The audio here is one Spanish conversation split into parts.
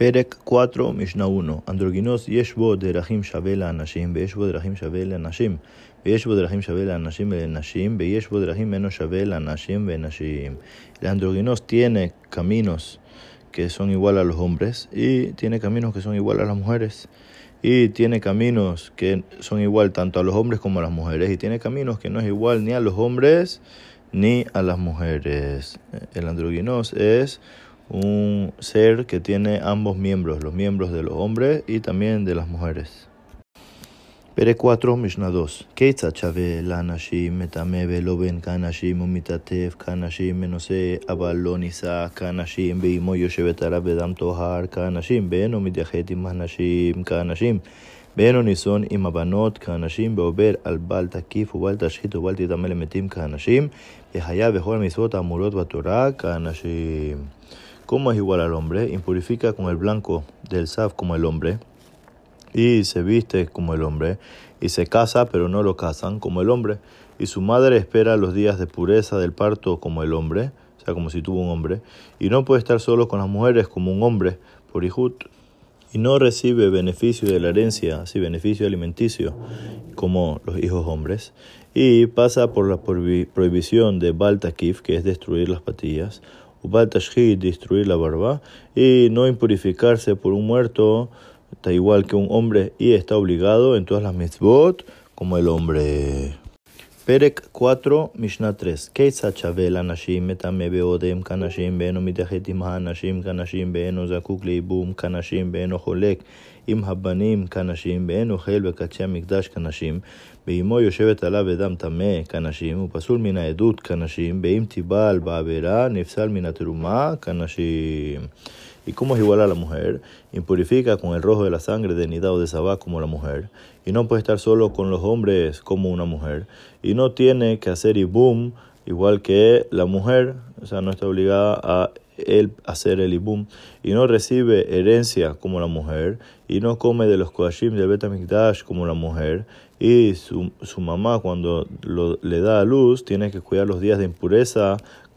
Perek 4, Mishnah 1. Androginos yeshbo derachim shaveh anashim, וישבו דרכים שווה לאנשים, וישבו דרכים שווה לאנשים ולנשים, וישבו דרכים menos שווה לאנשים ונשים. El androginos tiene caminos que son igual a los hombres y tiene caminos que son igual a las mujeres y tiene caminos que son igual tanto a los hombres como a las mujeres y tiene caminos que no es igual ni a los hombres ni a las mujeres. El androginos es un ser que tiene ambos miembros, los miembros de los hombres y también de las mujeres. Pere 4, Mishnah 2. Keitza chave la nashim metame velo ben kanashim umitatef kanashim menose abalonisa kanashim beimo yoshevetara bedam tohar kanashim ben umidiachet im nashim kanashim ben unison im abanot kanashim beober al bal takif ubal tashhit ubal titamel metim kanashim behaya bechol misot amurot batorah kanashim ¿Cómo es igual al hombre? Impurifica con el blanco del saf como el hombre y se viste como el hombre y se casa pero no lo casan como el hombre y su madre espera los días de pureza del parto como el hombre, o sea, como si tuvo un hombre, y no puede estar solo con las mujeres como un hombre por Ihut y no recibe beneficio de la herencia, así beneficio alimenticio como los hijos hombres, y pasa por la prohibición de Baltakif, que es destruir las patillas, Ubal destruir la barba, y no impurificarse por un muerto, está igual que un hombre, y está obligado en todas las mitzvot como el hombre. פרק 4, משנה 3. כיצד שווה לנשים מטמא בעודם כנשים ואינו מתייחד עם האנשים כנשים ואינו זקוק לייבום כנשים ואינו חולק עם הבנים כנשים ואין אוכל בקדשי המקדש כנשים, באמו יושבת עליו אדם טמא כנשים, ופסול מן העדות כנשים, באם תיבעל בעבירה נפסל מן התרומה כנשים. Y como es igual a la mujer, impurifica con el rojo de la sangre de nidad o de sabá como la mujer, y no puede estar solo con los hombres como una mujer, y no tiene que hacer ibum igual que la mujer, o sea, no está obligada a él hacer el ibum, y no recibe herencia como la mujer, y no come de los koashim del Betamikdash como la mujer, y su, su mamá cuando le da a luz tiene que cuidar los días de impureza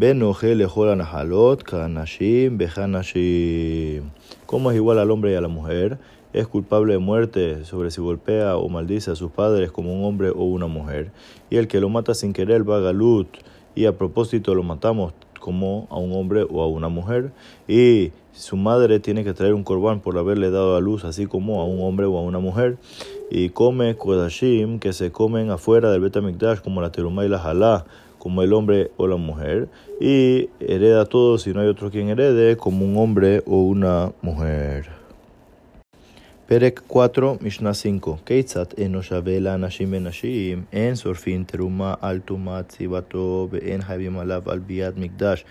Ben Ojel Como es igual al hombre y a la mujer, es culpable de muerte sobre si golpea o maldice a sus padres como un hombre o una mujer. Y el que lo mata sin querer va galut, y a propósito lo matamos como a un hombre o a una mujer. Y su madre tiene que traer un corbán por haberle dado a luz, así como a un hombre o a una mujer. Y come kodashim que se comen afuera del Betamikdash, como la teruma y la jalá como el hombre o la mujer y hereda todo si no hay otro quien herede como un hombre o una mujer. פרק 4, משנה 5. כיצד אינו שווה לאנשים ונשים? אין שורפין תרומה על טומאת ציבתו ואין חייבים עליו על ביאת מקדש,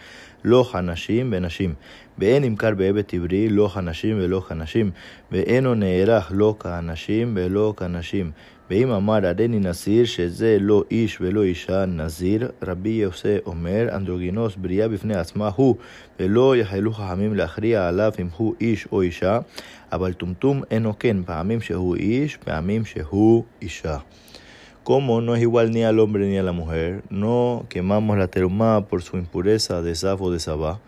לא חנשים ונשים. ואין נמכר בעבד עברי, לא חנשים ולא חנשים. ואינו נערך לא כאנשים ולא כנשים. ואם אמר הריני נזיר שזה לא איש ולא אישה נזיר, רבי יוסי אומר, אנדרוגינוס בריאה בפני עצמה הוא, ולא יחלו חכמים להכריע עליו אם הוא איש או אישה, אבל טומטום אינו כן, פעמים שהוא איש, פעמים שהוא אישה. Como no es igual ni al hombre ni a la mujer, no quemamos la terumá por su impureza de Saf o de Sabá,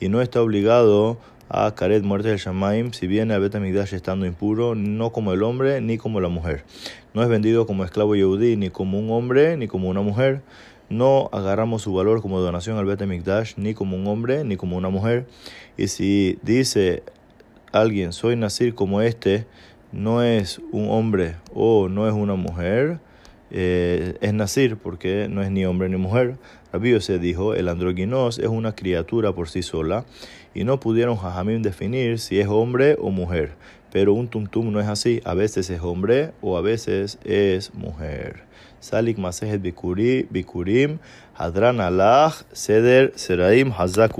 y no está obligado a Karet muerte del Shamaim si viene a Betamigdash estando impuro, no como el hombre ni como la mujer. No es vendido como esclavo yehudí, ni como un hombre ni como una mujer. No agarramos su valor como donación al Betamigdash, ni como un hombre ni como una mujer. Y si dice alguien, soy nacir como este, no es un hombre o no es una mujer, eh, es nacir porque no es ni hombre ni mujer. Rabbi se dijo, el androginos es una criatura por sí sola y no pudieron jajamim definir si es hombre o mujer. Pero un tumtum no es así, a veces es hombre o a veces es mujer. Salik Masejet Bikurim, Hadran Allah, Seder Seraim Hazak